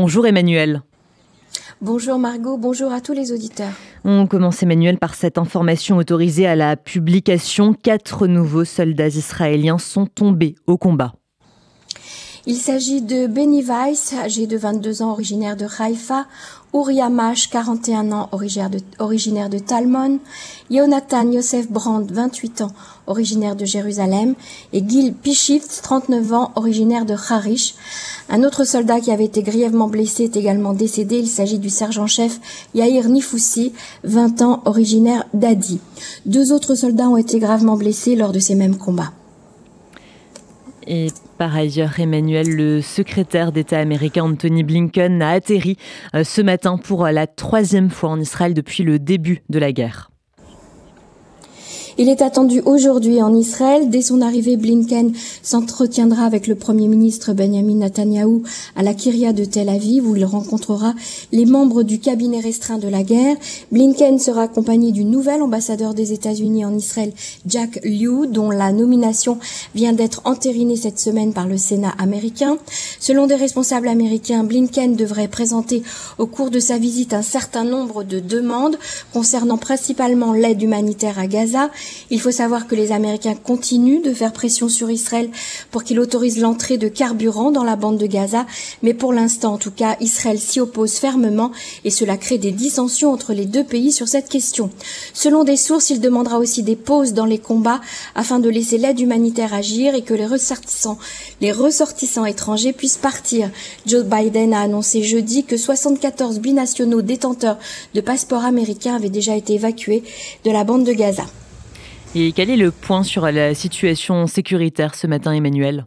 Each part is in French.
Bonjour Emmanuel. Bonjour Margot, bonjour à tous les auditeurs. On commence Emmanuel par cette information autorisée à la publication. Quatre nouveaux soldats israéliens sont tombés au combat. Il s'agit de Benny Weiss, âgé de 22 ans, originaire de Haïfa, Uri Mash, 41 ans, originaire de, Talmon, Jonathan Yosef Brand, 28 ans, originaire de Jérusalem, et Gil Pishift, 39 ans, originaire de Harish. Un autre soldat qui avait été grièvement blessé est également décédé. Il s'agit du sergent-chef Yair Nifoussi, 20 ans, originaire d'Adi. Deux autres soldats ont été gravement blessés lors de ces mêmes combats. Par ailleurs, Emmanuel, le secrétaire d'État américain Anthony Blinken a atterri euh, ce matin pour la troisième fois en Israël depuis le début de la guerre. Il est attendu aujourd'hui en Israël. Dès son arrivée, Blinken s'entretiendra avec le Premier ministre Benjamin Netanyahou à la Kiria de Tel Aviv où il rencontrera les membres du cabinet restreint de la guerre. Blinken sera accompagné du nouvel ambassadeur des États-Unis en Israël, Jack Liu, dont la nomination vient d'être entérinée cette semaine par le Sénat américain. Selon des responsables américains, Blinken devrait présenter au cours de sa visite un certain nombre de demandes concernant principalement l'aide humanitaire à Gaza il faut savoir que les Américains continuent de faire pression sur Israël pour qu'il autorise l'entrée de carburant dans la bande de Gaza, mais pour l'instant, en tout cas, Israël s'y oppose fermement et cela crée des dissensions entre les deux pays sur cette question. Selon des sources, il demandera aussi des pauses dans les combats afin de laisser l'aide humanitaire agir et que les ressortissants, les ressortissants étrangers puissent partir. Joe Biden a annoncé jeudi que 74 binationaux détenteurs de passeports américains avaient déjà été évacués de la bande de Gaza. Et quel est le point sur la situation sécuritaire ce matin, Emmanuel?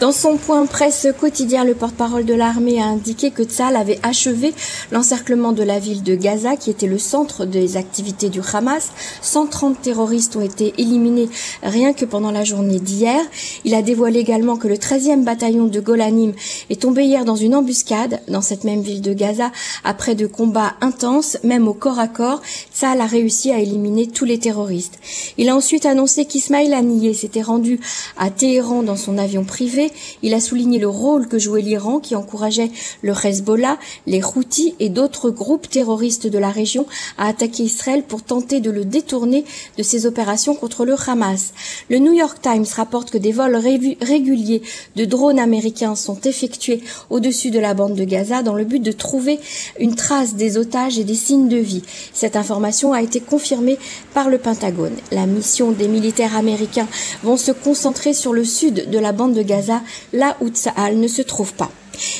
Dans son point presse quotidien, le porte-parole de l'armée a indiqué que Tzal avait achevé l'encerclement de la ville de Gaza, qui était le centre des activités du Hamas. 130 terroristes ont été éliminés rien que pendant la journée d'hier. Il a dévoilé également que le 13e bataillon de Golanim est tombé hier dans une embuscade dans cette même ville de Gaza. Après de combats intenses, même au corps à corps, Tzal a réussi à éliminer tous les terroristes. Il a ensuite annoncé qu'Ismail Haniyeh s'était rendu à Téhéran dans son avion privé il a souligné le rôle que jouait l'Iran qui encourageait le Hezbollah, les Houthis et d'autres groupes terroristes de la région à attaquer Israël pour tenter de le détourner de ses opérations contre le Hamas. Le New York Times rapporte que des vols réguliers de drones américains sont effectués au-dessus de la bande de Gaza dans le but de trouver une trace des otages et des signes de vie. Cette information a été confirmée par le Pentagone. La mission des militaires américains vont se concentrer sur le sud de la bande de Gaza là où Tsahal ne se trouve pas.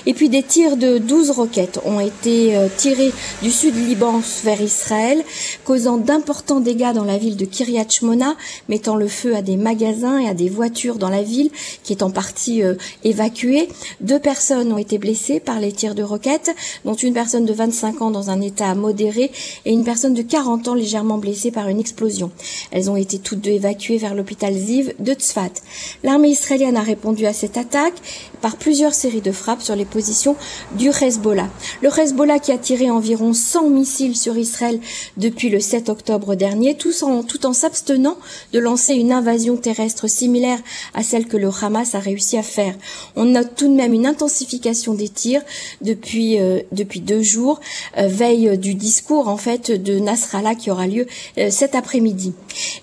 Et puis des tirs de 12 roquettes ont été euh, tirés du sud Liban vers Israël, causant d'importants dégâts dans la ville de Kiryat Shmona, mettant le feu à des magasins et à des voitures dans la ville, qui est en partie euh, évacuée. Deux personnes ont été blessées par les tirs de roquettes, dont une personne de 25 ans dans un état modéré et une personne de 40 ans légèrement blessée par une explosion. Elles ont été toutes deux évacuées vers l'hôpital Ziv de Tzfat. L'armée israélienne a répondu à cette attaque par plusieurs séries de frappes les positions du Hezbollah. Le Hezbollah qui a tiré environ 100 missiles sur Israël depuis le 7 octobre dernier, tout en, tout en s'abstenant de lancer une invasion terrestre similaire à celle que le Hamas a réussi à faire. On note tout de même une intensification des tirs depuis, euh, depuis deux jours, euh, veille du discours en fait de Nasrallah qui aura lieu euh, cet après-midi.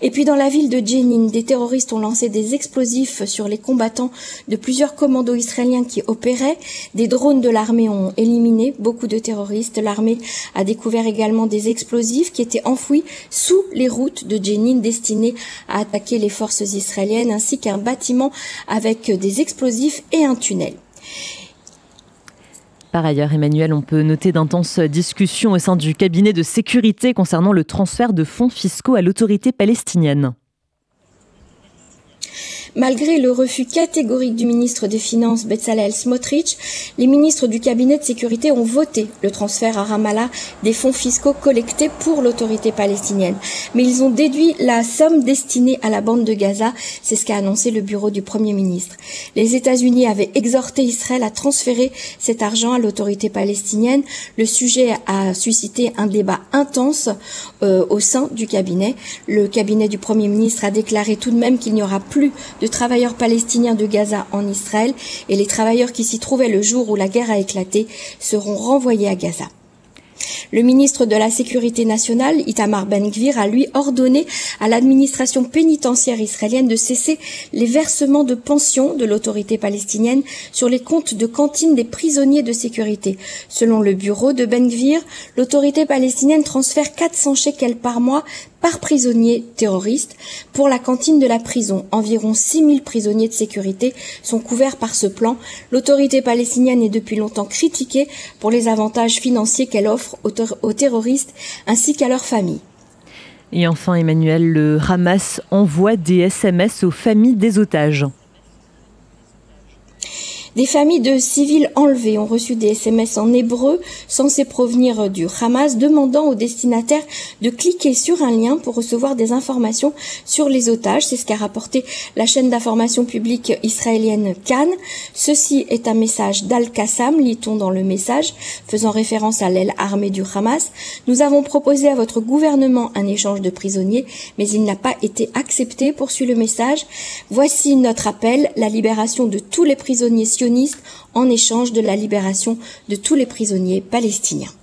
Et puis dans la ville de Jenin, des terroristes ont lancé des explosifs sur les combattants de plusieurs commandos israéliens qui opéraient. Des drones de l'armée ont éliminé beaucoup de terroristes. L'armée a découvert également des explosifs qui étaient enfouis sous les routes de Jenin destinées à attaquer les forces israéliennes ainsi qu'un bâtiment avec des explosifs et un tunnel. Par ailleurs, Emmanuel, on peut noter d'intenses discussions au sein du cabinet de sécurité concernant le transfert de fonds fiscaux à l'autorité palestinienne. Malgré le refus catégorique du ministre des Finances Bezalel Smotrich, les ministres du cabinet de sécurité ont voté le transfert à Ramallah des fonds fiscaux collectés pour l'autorité palestinienne. Mais ils ont déduit la somme destinée à la bande de Gaza, c'est ce qu'a annoncé le bureau du Premier ministre. Les États-Unis avaient exhorté Israël à transférer cet argent à l'autorité palestinienne. Le sujet a suscité un débat intense euh, au sein du cabinet. Le cabinet du Premier ministre a déclaré tout de même qu'il n'y aura plus de de travailleurs palestiniens de Gaza en Israël et les travailleurs qui s'y trouvaient le jour où la guerre a éclaté seront renvoyés à Gaza. Le ministre de la Sécurité nationale, Itamar Ben-Gvir, a lui ordonné à l'administration pénitentiaire israélienne de cesser les versements de pensions de l'autorité palestinienne sur les comptes de cantine des prisonniers de sécurité. Selon le bureau de Ben-Gvir, l'autorité palestinienne transfère 400 shekels par mois par prisonnier terroriste. Pour la cantine de la prison, environ 6000 prisonniers de sécurité sont couverts par ce plan. L'autorité palestinienne est depuis longtemps critiquée pour les avantages financiers qu'elle offre aux, terroristes ainsi qu'à leurs familles. Et enfin, Emmanuel, le Hamas envoie des SMS aux familles des otages. Des familles de civils enlevés ont reçu des SMS en hébreu censés provenir du Hamas demandant aux destinataires de cliquer sur un lien pour recevoir des informations sur les otages. C'est ce qu'a rapporté la chaîne d'information publique israélienne Cannes. Ceci est un message d'Al-Qassam, lit-on dans le message, faisant référence à l'aile armée du Hamas. Nous avons proposé à votre gouvernement un échange de prisonniers, mais il n'a pas été accepté, poursuit le message. Voici notre appel, la libération de tous les prisonniers sionistes en échange de la libération de tous les prisonniers palestiniens.